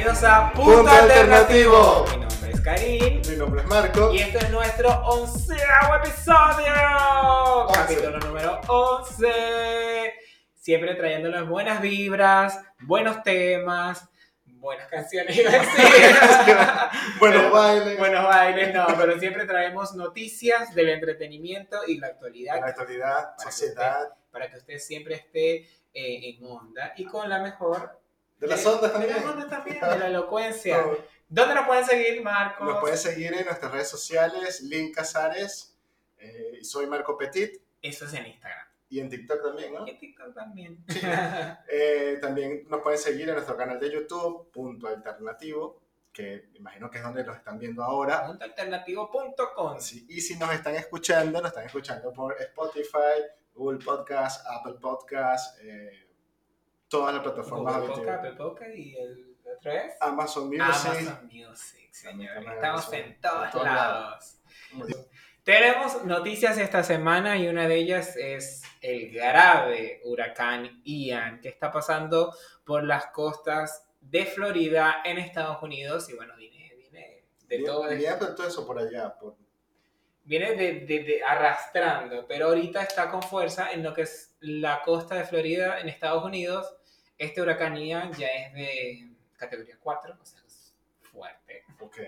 Bienvenidos a Punto, Punto Alternativo. Alternativo. Mi nombre es Karim. Mi nombre es Marco. Y este es nuestro onceavo episodio. Once. Capítulo número 11. Siempre trayéndoles buenas vibras, buenos temas, buenas canciones. iba a decir. Buenos bailes. Buenos bailes, no, pero siempre traemos noticias del entretenimiento y la actualidad la actualidad, Para que sociedad. para que usted siempre esté eh, en onda y con la mejor De las ondas de también. las ondas también, de la elocuencia. ¿Dónde nos pueden seguir, Marcos? Nos pueden seguir en nuestras redes sociales, Link Casares, eh, soy Marco Petit, Eso es en Instagram. y en TikTok también, ¿no? Y en TikTok también. Eh, también nos pueden seguir en nuestro canal de YouTube, Punto Alternativo, que imagino que es donde nos están viendo ahora. Puntoalternativo.com. Sí, Y si nos están escuchando, nos están escuchando por Spotify, Google Podcast, Apple Podcast, eh, todas las plataformas. Apple Podcast y el otro es Amazon Music. Amazon Music, señor. Estamos en todos En todos lados. Tenemos noticias esta semana y una de ellas es el grave huracán Ian que está pasando por las costas de Florida en Estados Unidos y bueno, viene, viene de todo, bien, pero todo eso por allá. Por, viene de, de- de arrastrando, pero ahorita está con fuerza en lo que es la costa de Florida en Estados Unidos. Este huracán Ian ya es de categoría 4, o sea, es fuerte. ok.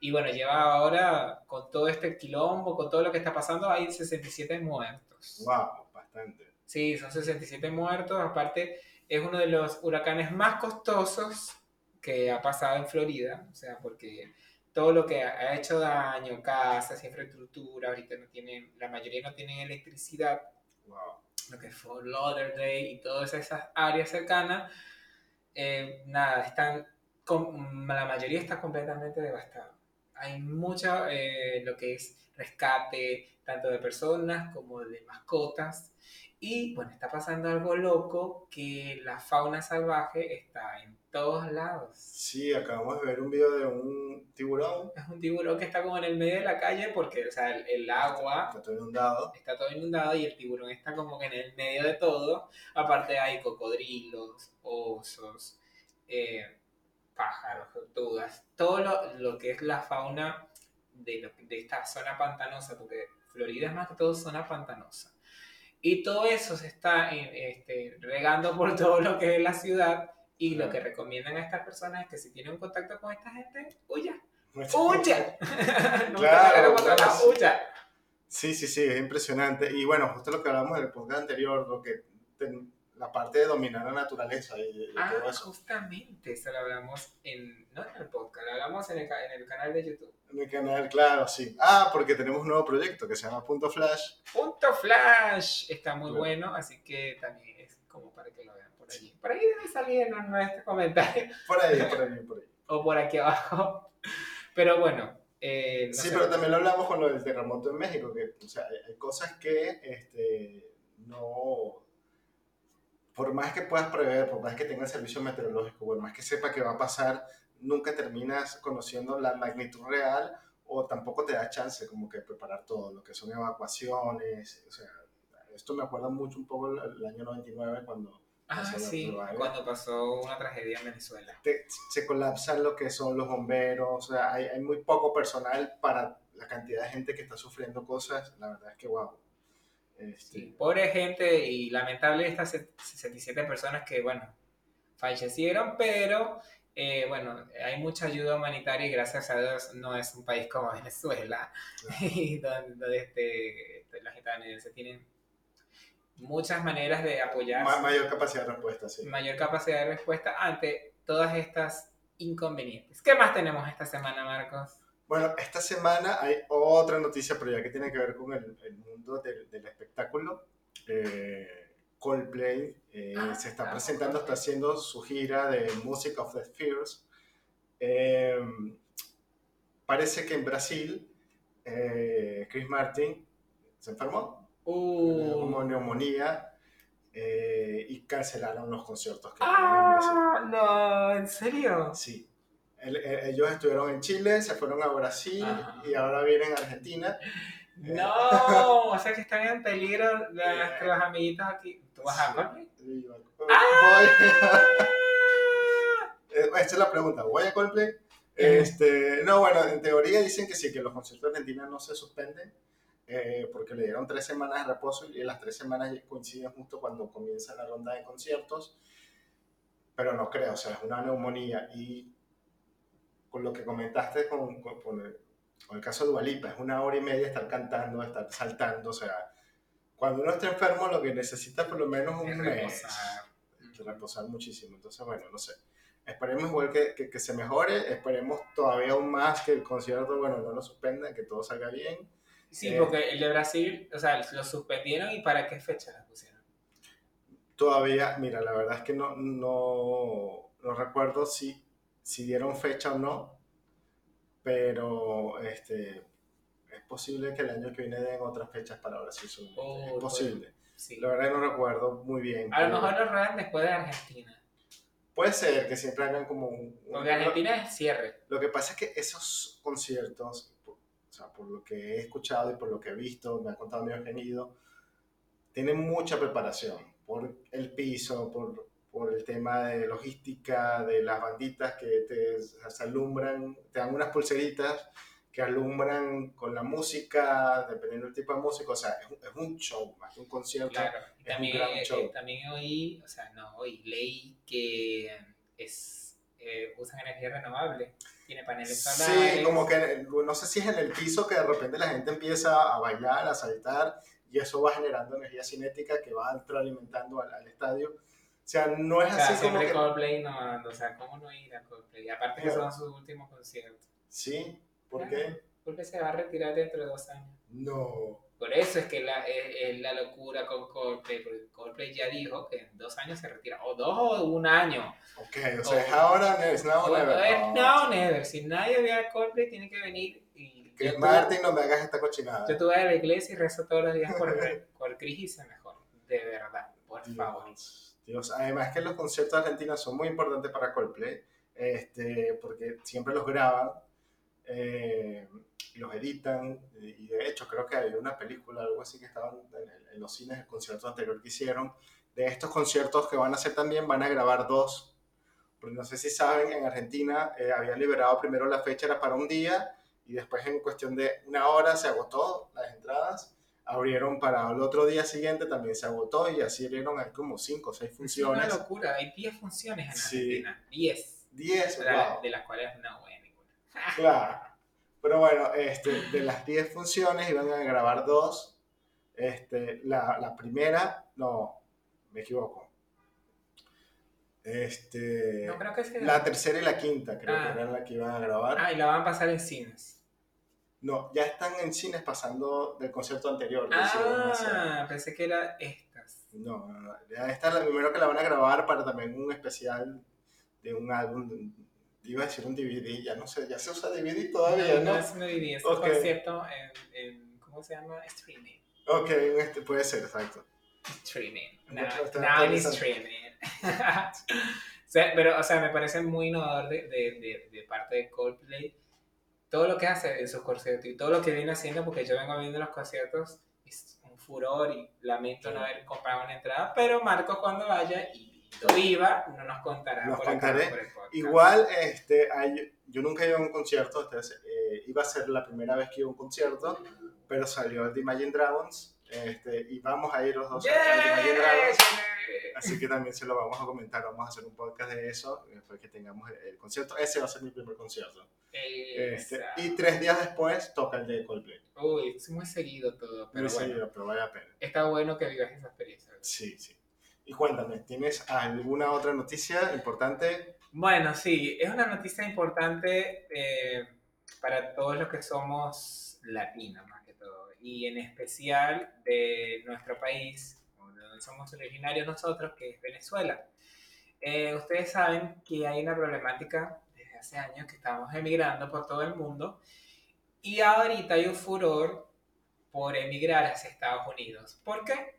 Y bueno, lleva ahora, con todo este quilombo, con todo lo que está pasando, hay 67 muertos. Wow, bastante. Sí, son 67 muertos. Aparte, es uno de los huracanes más costosos que ha pasado en Florida. O sea, porque todo lo que ha hecho daño, casas, infraestructura, ahorita no tienen, la mayoría no tienen electricidad, Wow. Lo que es Lauderdale y todas esas áreas cercanas, eh, nada, están, com- la mayoría está completamente devastada. Hay mucho eh, lo que es rescate, tanto de personas como de mascotas. Y bueno, está pasando algo loco que la fauna salvaje está en todos lados. Sí, acabamos de ver un video de un tiburón. Es un tiburón que está como en el medio de la calle porque, o sea, el, el agua Está todo inundado. está todo inundado y el tiburón está como que en el medio de todo. Aparte hay cocodrilos, osos, eh, pájaros, tortugas, todo lo, lo que es la fauna de, lo- de esta zona pantanosa, porque Florida es más que todo zona pantanosa. Y todo eso se está eh, este, regando por todo lo que es la ciudad y lo que recomiendan a estas personas es que si tienen contacto con esta gente, huya, huya. no Claro, claro, huya. Sí, sí, sí, es impresionante. Y bueno, justo lo que hablamos en el podcast anterior, lo que ten- la parte de dominar la naturaleza y, y Ah, todo eso. justamente, eso lo hablamos en, no en el podcast, lo hablamos en el, en el canal de YouTube. En el canal, claro, sí. Ah, porque tenemos un nuevo proyecto que se llama Punto Flash. Punto Flash está muy Claro. bueno, así que también es como para que lo por allí. Por ahí debe salir en nuestro comentario Por ahí, por ahí, por ahí. o por aquí abajo. Pero bueno, eh, no Sí, sé. pero también lo hablamos con lo del terremoto en México, que o sea, hay, hay cosas que este, no, por más que puedas prever, por más que tengas servicio meteorológico, por más que sepa que va a pasar, nunca terminas conociendo la magnitud real o tampoco te da chance como que preparar todo, lo que son evacuaciones, o sea, esto me acuerda mucho un poco el, el año 99 cuando Ah, sí, cuando pasó una tragedia en Venezuela. te- se colapsan lo que son los bomberos, o sea, hay, hay muy poco personal para la cantidad de gente que está sufriendo cosas, la verdad es que wow. Este, Sí, pobre gente y lamentable estas 67 personas que, bueno, fallecieron, pero eh, bueno, hay mucha ayuda humanitaria y gracias a Dios no es un país como Venezuela, y donde, donde, este, este, los estadounidenses tienen muchas maneras de apoyar ma- mayor capacidad de respuesta, sí. mayor capacidad de respuesta ante todas estas inconvenientes. ¿Qué más tenemos esta semana, Marcos? Bueno, esta semana hay otra noticia, pero ya que tiene que ver con el, el mundo del, del espectáculo. Eh, Coldplay eh, Ah, se está ah, presentando, está haciendo su gira de Music of the Spheres. Eh, parece que en Brasil, eh, Chris Martin se enfermó, Uh, como neumonía, eh, y cancelaron los conciertos que tenían en Brasil. ah, no, ¿en serio? Sí. El- el- ellos estuvieron en Chile, se fueron a Brasil y ahora vienen a Argentina. No, o sea que están en peligro nuestros amiguitos aquí. ¿Tú vas a Sí. Coldplay? Y yo, ¡Ah! voy. Eh, esta es la pregunta. ¿Voy a Coldplay? Este, no, bueno, en teoría dicen que sí, que los conciertos de Argentina no se suspenden eh, porque le dieron tres semanas de reposo y las tres semanas coinciden justo cuando comienza la ronda de conciertos, pero no creo, o sea, es una neumonía y con lo que comentaste con, con, el, con el, caso de Dualipa, es una hora y media estar cantando, estar saltando, o sea, cuando uno está enfermo lo que necesita por lo menos un mes, reposar. reposar muchísimo, entonces bueno, no sé esperemos igual que, que, se mejore, esperemos todavía aún más que el concierto, bueno, no lo suspendan, que todo salga bien. Sí, eh, porque el de Brasil, o sea, lo suspendieron y para qué fecha lo pusieron. Todavía, mira, la verdad es que no, no, no recuerdo si, si dieron fecha o no, pero este, es posible que el año que viene den otras fechas para Brasil. Oh, es posible. Sí. La verdad no recuerdo muy bien. A lo mejor lo ruedan después de Argentina. Puede ser que siempre hagan como un... Porque Argentina es cierre. Lo que pasa es que esos conciertos, o sea, por lo que he escuchado y por lo que he visto, me ha contado mi Eugenio, tienen mucha preparación por el piso, por, por el tema de logística, de las banditas que te alumbran, te dan unas pulseritas que alumbran con la música, dependiendo del tipo de música, o sea, es un, es un show, más que un concierto. Claro, también, un gran show. Eh, también oí, o sea, no, oí, leí que es, eh, usan energía renovable, tiene paneles solares. Sí, como que, no sé si es en el piso que de repente la gente empieza a bailar, a saltar, y eso va generando energía cinética que va alimentando al, al estadio. O sea, no es así como que... Coldplay no, o sea, ¿cómo no ir a Coldplay? Aparte que son sus últimos conciertos. Sí, ¿Por qué? Porque se va a retirar dentro de dos años. No. Por eso es que la, es, la locura con Coldplay, porque Coldplay ya dijo que en dos años se retira, o dos o un año. Ok, o sea, es ahora, es now o never. Es now never. Si nadie ve a Coldplay, tiene que venir y... Que Martin no me hagas esta cochinada. Yo tuve a la iglesia y rezo todos los días por, por Cris y se mejor. De verdad, por favor. Dios, además que los conciertos argentinos son muy importantes para Coldplay, este, porque siempre los graban eh, los editan, y de hecho creo que hay una película, algo así que estaban en, los cines, el concierto anterior que hicieron, de estos conciertos que van a hacer también, van a grabar dos, porque no sé si saben, en Argentina eh, habían liberado primero la fecha, era para un día, y después en cuestión de una hora se agotó las entradas, abrieron para el otro día siguiente, también se agotó, y así abrieron hay como cinco o seis funciones. Es una locura, hay 10 funciones en Argentina, 10. 10, de, wow. de las cuales una buena. Claro. Pero bueno, este, de las 10 funciones iban a grabar dos. Este, la, la primera, no, me equivoco. Este, no, creo que sea. La tercera y la quinta, creo que ah. eran las que iban a grabar. Ah, y la van a pasar en cines. No, ya están en cines pasando del concierto anterior. Ah, pensé que era estas. No, no, no. Esta es la primera que la van a grabar para también un especial de un álbum iba a decir un DVD, ya no sé, ya se usa DVD todavía, ¿no? No, es un DVD, es okay. un concierto en, en, ¿cómo se llama? Streaming. Ok, este puede ser, exacto. Streaming. No, now it's streaming. pero, o sea, me parece muy innovador de, de, de, parte de Coldplay todo lo que hace en sus conciertos y todo lo que viene haciendo, porque yo vengo viendo los conciertos, es un furor y lamento no haber comprado una entrada, pero Marco cuando vaya y iba, no nos contará. Nos contaré. Igual, este, hay, yo nunca he ido a un concierto, entonces, eh, iba a ser la primera vez que iba a un concierto, pero salió el de Imagine Dragons, este, y vamos a ir los dos al de Imagine Dragons. Así que también se lo vamos a comentar, vamos a hacer un podcast de eso, después que tengamos el, concierto. Ese va a ser mi primer concierto. Este, y tres días después toca el de Coldplay. Uy, es muy seguido todo. Pero muy bueno, seguido, pero vale la pena. Está bueno que vivas esa experiencia. Sí, sí. Y cuéntame, ¿tienes alguna otra noticia importante? Bueno, sí, es una noticia importante eh, para todos los que somos latinos, más que todo, y en especial de nuestro país, donde somos originarios nosotros, que es Venezuela. Eh, ustedes saben que hay una problemática desde hace años que estamos emigrando por todo el mundo y ahorita hay un furor por emigrar hacia Estados Unidos. ¿Por qué?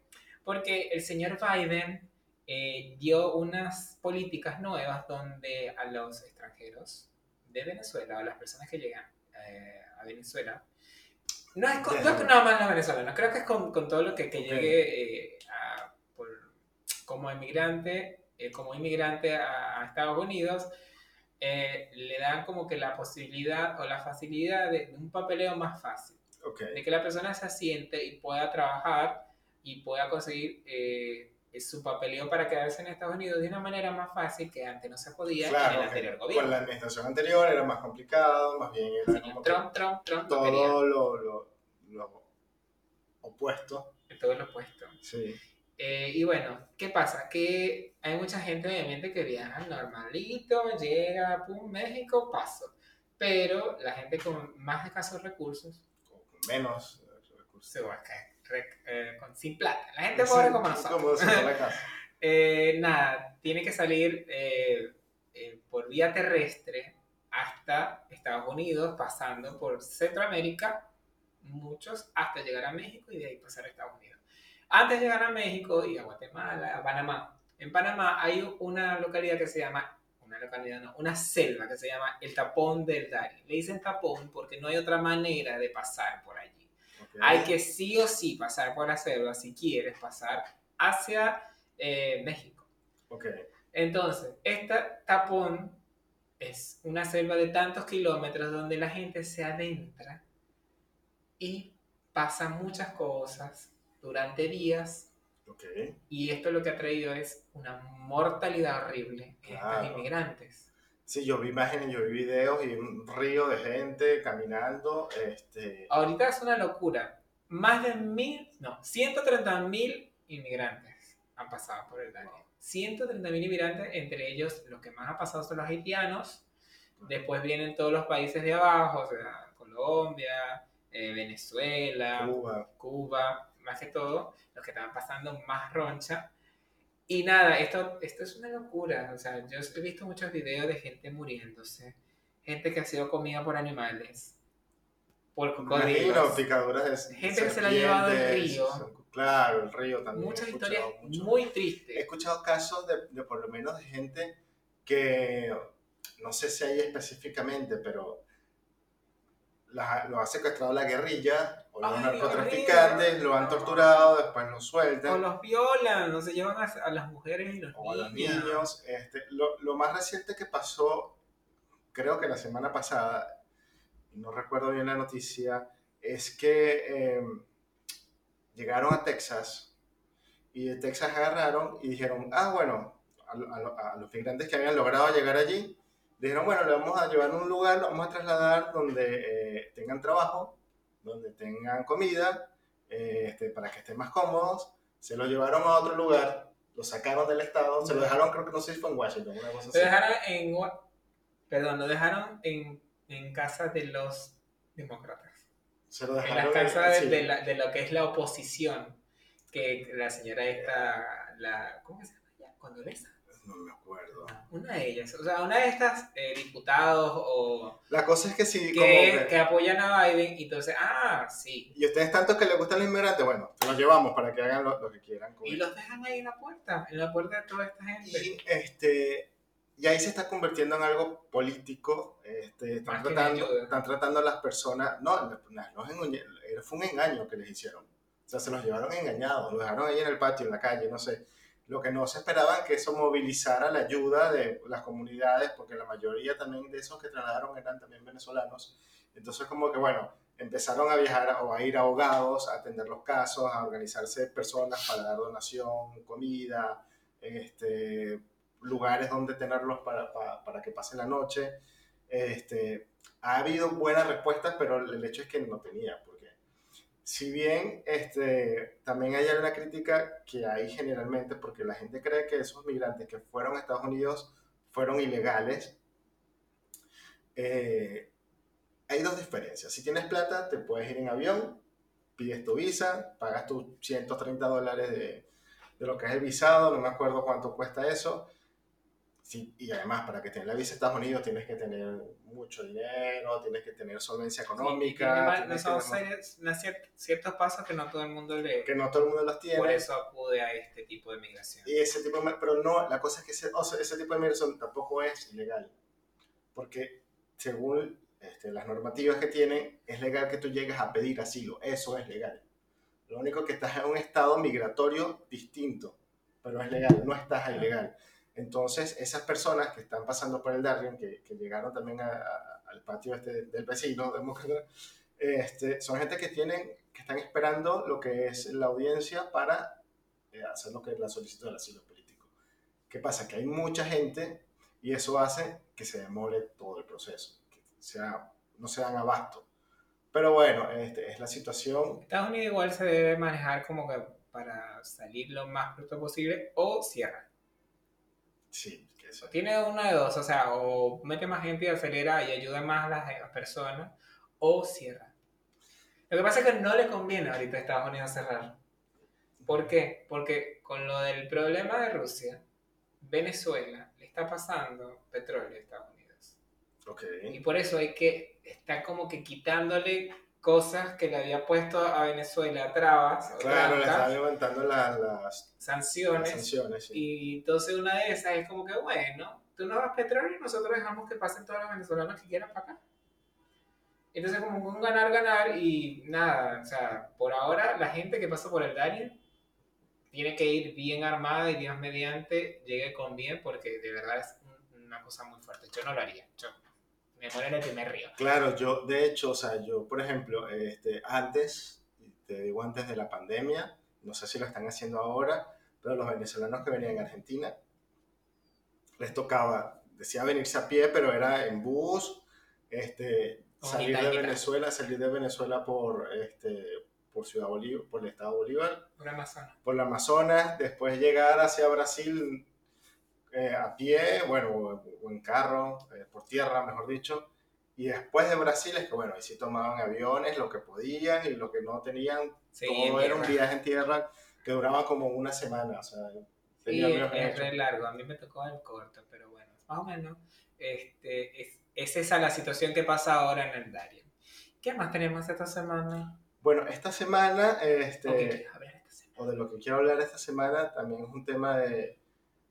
Porque el señor Biden eh, dio unas políticas nuevas donde a los extranjeros de Venezuela, a las personas que llegan eh, a Venezuela, no es, con, no nada más los venezolanos, creo que es con, con todo lo que, que llegue eh, a, por, como inmigrante, como inmigrante a, Estados Unidos, eh, le dan como que la posibilidad o la facilidad de, un papeleo más fácil. De que la persona se asiente y pueda trabajar y pueda conseguir eh, su papeleo para quedarse en Estados Unidos de una manera más fácil que antes no se podía en el anterior gobierno. Con la administración anterior era más complicado, más bien era como Trump, Trump, Trump, todo lo, lo, lo, opuesto. Todo lo opuesto. Sí. Eh, y bueno, ¿qué pasa? Que hay mucha gente obviamente que viaja normalito, llega, pum, México, paso. Pero la gente con más escasos recursos, con menos recursos, se va a caer eh, con, sin plata. La gente pobre como nosotros. eh, nada, tiene que salir eh, por vía terrestre hasta Estados Unidos, pasando por Centroamérica, muchos, hasta llegar a México y de ahí pasar a Estados Unidos. Antes de llegar a México y a Guatemala, a Panamá, en Panamá hay una localidad que se llama, una localidad no, una selva que se llama el Tapón del Dari. Le dicen tapón porque no hay otra manera de pasar por allí. Hay que sí o sí pasar por la selva si quieres pasar hacia eh, México. Okay. Entonces, este tapón es una selva de tantos kilómetros donde la gente se adentra y pasa muchas cosas durante días. Y esto lo que ha traído es una mortalidad horrible en estos inmigrantes. Sí, yo vi imágenes, yo vi videos y un río de gente caminando. Este... Ahorita es una locura. Más de mil, no, 130 mil inmigrantes han pasado por el Dani. 130 mil inmigrantes, entre ellos los que más han pasado son los haitianos. Después vienen todos los países de abajo, o sea, Colombia, eh, Venezuela, Cuba. Cuba más que todo, los que estaban pasando más roncha. Y nada, esto, esto es una locura. O sea, yo he visto muchos videos de gente muriéndose, gente que ha sido comida por animales, por cocodrilos. Gente que se la ha llevado el río. Claro, el río también. Muchas historias muy tristes. He escuchado casos de, de por lo menos de gente que, no sé si hay específicamente, pero lo ha secuestrado la guerrilla o los narcotraficantes, lo han torturado, después lo sueltan. O los violan, no se llevan a, las mujeres y los o niños. a los niños. Este, lo, lo, más reciente que pasó, creo que la semana pasada, no recuerdo bien la noticia, es que em, llegaron a Texas y de Texas agarraron y dijeron, ah, bueno, a, a los migrantes que habían logrado llegar allí, dijeron, bueno, le vamos a llevar a un lugar, lo vamos a trasladar donde eh, tengan trabajo, donde tengan comida, eh, este, para que estén más cómodos. Se lo llevaron a otro lugar, lo sacaron del estado, se lo dejaron, creo que no sé si fue en Washington, una cosa así. dejaron en, perdón, lo dejaron en, en casa de los demócratas. Se lo dejaron en la casa de, de, la, de, lo que es la oposición, que la señora esta, la, ¿cómo se llama? Condoleza no me acuerdo. Una de ellas, o sea, una de estas eh, diputados o... La cosa es que sí, que, que, apoyan a Biden y entonces, ah, sí. Y ustedes tanto que les gustan los inmigrantes, bueno, los llevamos para que hagan lo, que quieran. y los dejan ahí en la puerta, en la puerta de toda esta gente. Y, este, y ahí se está convirtiendo en algo político. Este, están, tratando, están tratando a las personas, no, no, no, fue un engaño que les hicieron. O sea, se los llevaron engañados, los dejaron ahí en el patio, en la calle, no sé lo que no se esperaba es que eso movilizara la ayuda de las comunidades, porque la mayoría también de esos que trasladaron eran también venezolanos. Entonces, como que, bueno, empezaron a viajar o a ir ahogados, a atender los casos, a organizarse personas para dar donación, comida, este, lugares donde tenerlos para, para, para que pasen la noche. Este, ha habido buenas respuestas, pero el hecho es que no tenía, si bien este, también hay una crítica que hay generalmente, porque la gente cree que esos migrantes que fueron a Estados Unidos fueron ilegales, eh, hay dos diferencias. Si tienes plata, te puedes ir en avión, pides tu visa, pagas tus 130 dólares de, de lo que es el visado, no me acuerdo cuánto cuesta eso, Sí, y además, para que tengas la visa a Estados Unidos tienes que tener mucho dinero, tienes que tener solvencia económica. Sí, son ciertos pasos que no todo el mundo le... Que no todo el mundo los tiene. Por eso acude a este tipo de migración. Y ese tipo de, pero no, la cosa es que ese, ese tipo de migración tampoco es ilegal. Porque según este, las normativas que tienen, es legal que tú llegues a pedir asilo. Eso es legal. Lo único que estás en un estado migratorio distinto, pero es legal, no estás ilegal. Entonces, esas personas que están pasando por el Darien, que, llegaron también al patio este del vecino este, son gente que tienen, que están esperando lo que es la audiencia para eh, hacer lo que es la solicitud del asilo político. ¿Qué pasa? Que hay mucha gente y eso hace que se demore todo el proceso, que no se dan abasto. Pero bueno, este, es la situación. Estados Unidos igual se debe manejar como que para salir lo más pronto posible o cierra. Sí, que eso. Tiene una de dos, o sea, o mete más gente y acelera y ayuda más a las las personas, o cierra. Lo que pasa es que no le conviene ahorita a Estados Unidos cerrar. ¿Por qué? Porque con lo del problema de Rusia, Venezuela le está pasando petróleo a Estados Unidos. Ok. Y por eso hay que estar como que quitándole cosas que le había puesto a Venezuela, trabas, Claro, le están levantando las, las- las sanciones. sanciones. sí. Y entonces una de esas es como que, bueno, tú no das petróleo y nosotros dejamos que pasen todos los venezolanos que quieran para acá. Entonces como un ganar, ganar y nada, o sea, por ahora la gente que pasa por el Darien tiene que ir bien armada y Dios mediante llegue con bien porque de verdad es un- una cosa muy fuerte. Yo no lo haría. Yo me muero en el primer río. Claro, yo, de hecho, o sea, yo, por ejemplo, este, antes, te digo antes de la pandemia, no sé si lo están haciendo ahora, pero los venezolanos que venían a Argentina, les tocaba, decía venirse a pie, pero era en bus, este, salir de. Venezuela, salir de Venezuela por, este, por Ciudad Bolívar, por el estado Bolívar, Por Amazonas. por la Amazonas, después llegar hacia Brasil eh, a pie, bueno, o, en carro, eh, por tierra, mejor dicho. Y después de Brasil es que, bueno, ahí sí tomaban aviones, lo que podían y lo que no tenían, Sí, todo era un viaje en tierra que duraba como una semana, o sea, Sí, tenía que es re largo. A mí me tocó el corto, pero bueno, más o menos. Este, es, es esa la situación que pasa ahora en el Darien. ¿Qué más tenemos esta semana? Bueno, esta semana, este, ¿O qué quieres hablar esta semana? o de lo que quiero hablar esta semana, también es un tema de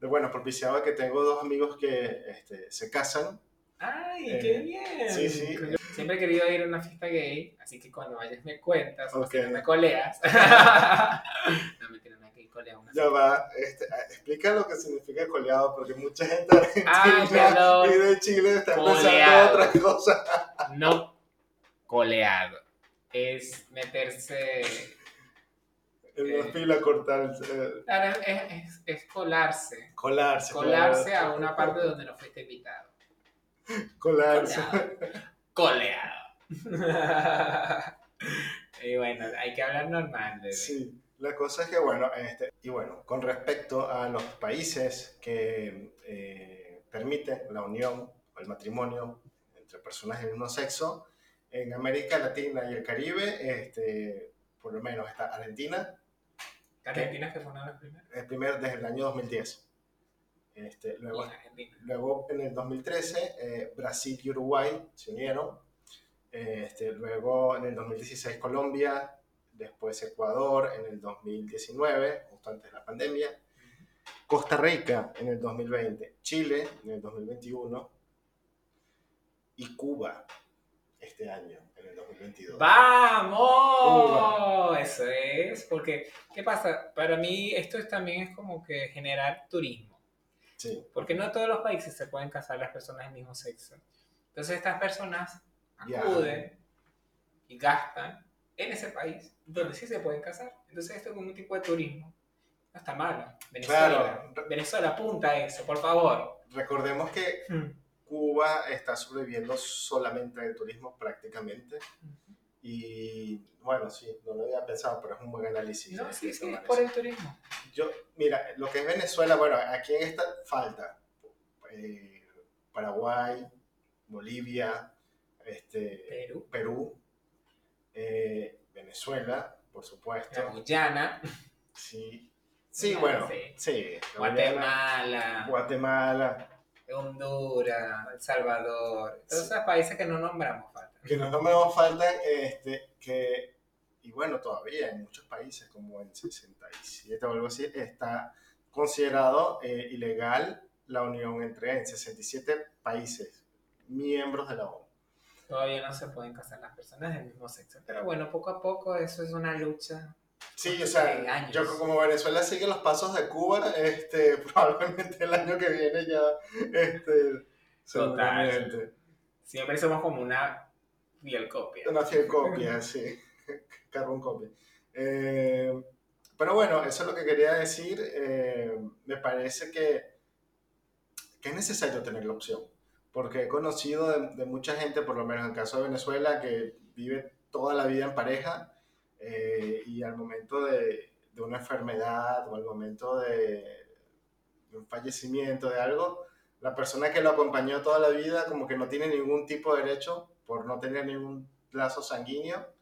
bueno, propiciado que tengo dos amigos que este, se casan. ¡Ay, Eh, qué bien! sí, sí. Siempre he querido ir a una fiesta gay, así que cuando vayas me cuentas, o si Ok. no me coleas. no, mentira, no que ir colea una Ya va, este, ah, explica lo que significa coleado, porque mucha gente Ay, argentina perdón. y de Chile está pensando otra cosa. No coleado. Es meterse En una Eh. cortar, Claro, es, es, es colarse. colarse. Colarse claro. a una parte donde no fuiste invitado. Colarse. Coleado. Coleado. y bueno, hay que hablar normal. bebé. Sí, la cosa es que, bueno, este, y bueno, con respecto a los países que eh, permiten la unión o el matrimonio entre personas del mismo sexo, en América Latina y el Caribe, este, por lo menos está Argentina, Argentina que fue una de las primeras. el primer desde el año 2010. Este, luego, luego en el 2013 eh, Brasil y Uruguay se unieron. Este, luego en el 2016 Colombia, después Ecuador en el 2019, justo antes de la pandemia. Costa Rica en el 2020, Chile en el 2021 y Cuba este año, en el 2022. ¡Vamos! Eso es, porque, ¿qué pasa? Para mí esto es, también es como que generar turismo, Sí, porque no todos los países se pueden casar las personas del mismo sexo. Entonces estas personas acuden y gastan en ese país donde sí se pueden casar. Entonces esto es como un tipo de turismo. No está malo. Venezuela, Claro. Venezuela apunta a eso, por favor. recordemos que Cuba está sobreviviendo solamente del turismo prácticamente. Y bueno, sí, no lo había pensado, pero es un buen análisis. No, sí, sí, es por el turismo. Yo, mira, lo que es Venezuela, bueno, aquí en esta falta eh, Paraguay, Bolivia, este, Perú, Perú, eh, Venezuela, por la supuesto. Guyana, Sí, sí, Ah, bueno, sí. sí. Guatemala, Guatemala, Honduras, El Salvador, todos esos países que no nombramos falta. que no nos faltan, este, que, y bueno, todavía en muchos países, como en 67 o algo así, está considerado eh, ilegal la unión entre en 67 países miembros de la ONU. Todavía no se pueden casar las personas del mismo sexo. Pero bueno, poco a poco eso es una lucha Sí, o sea, yo como Venezuela sigue los pasos de Cuba, este, probablemente el año que viene ya, este, seguramente. Siempre somos como una fiel copia. Una fiel copia, sí, carbon copia. Eh, pero bueno, eso es lo que quería decir. eh, me parece que, que es necesario tener la opción, porque he conocido de, de mucha gente, por lo menos en el caso de Venezuela, que vive toda la vida en pareja eh, y al momento de, de una enfermedad o al momento de, de un fallecimiento, de algo, la persona que lo acompañó toda la vida como que no tiene ningún tipo de derecho por no tener ningún lazo sanguíneo.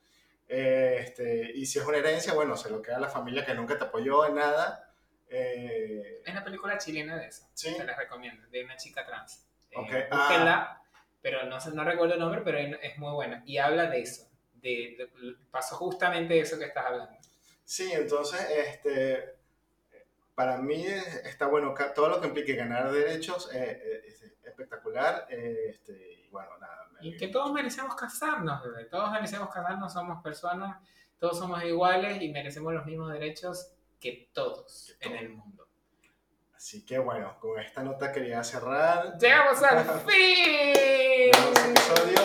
Eh, este, y si es una herencia, bueno, se lo queda a la familia que nunca te apoyó en nada. Eh, Es una película chilena de eso. Sí. Te la recomiendo. De una chica trans. Eh, Ok. búsquenla, pero no, no recuerdo el nombre, pero es muy buena. Y habla de eso. De, de- pasó justamente eso que estás hablando. Sí, entonces, este, para mí es- está bueno, todo lo que implique ganar derechos eh, eh, es espectacular. eh, este, y bueno, nada. me- Y que todos merecemos casarnos, bebé. Todos merecemos casarnos, somos personas, todos somos iguales y merecemos los mismos derechos que todos Que en el mundo. Así que bueno, con esta nota quería cerrar. ¡Llegamos al fin! Este episodio.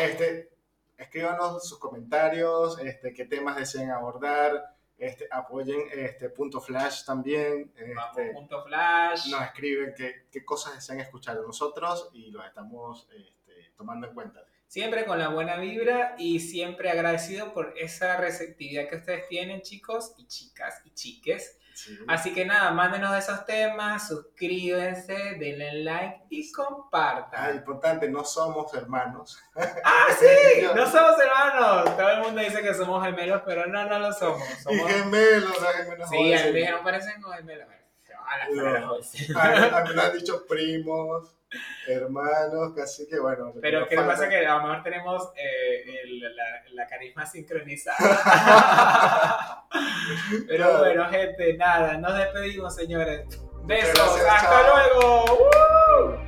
Este, escríbanos sus comentarios, este, qué temas desean abordar, este, apoyen este punto flash también. Vamos, Este, punto flash. nos escriben qué, qué cosas desean escuchar de nosotros y los estamos este, tomando en cuenta. Siempre con la buena vibra y siempre agradecido por esa receptividad que ustedes tienen, chicos y chicas y chiques. Sí. Así que nada, mándenos esos temas, suscríbanse, denle like y Ah, compartan. importante, no somos hermanos. ¡Ah, sí! No somos hermanos. Todo el mundo dice que somos gemelos, pero no, no lo somos. Y somos... gemelos, no gemelos. Sí, a mí no parecen gemelos. A. A mí me han dicho primos, hermanos, así que bueno. Pero ¿qué le pasa? Que a lo mejor tenemos eh, el- la, la carisma sincronizada. Pero Claro. bueno, gente, nada, nos despedimos, señores. Besos, gracias, hasta chao. luego. ¡Woo!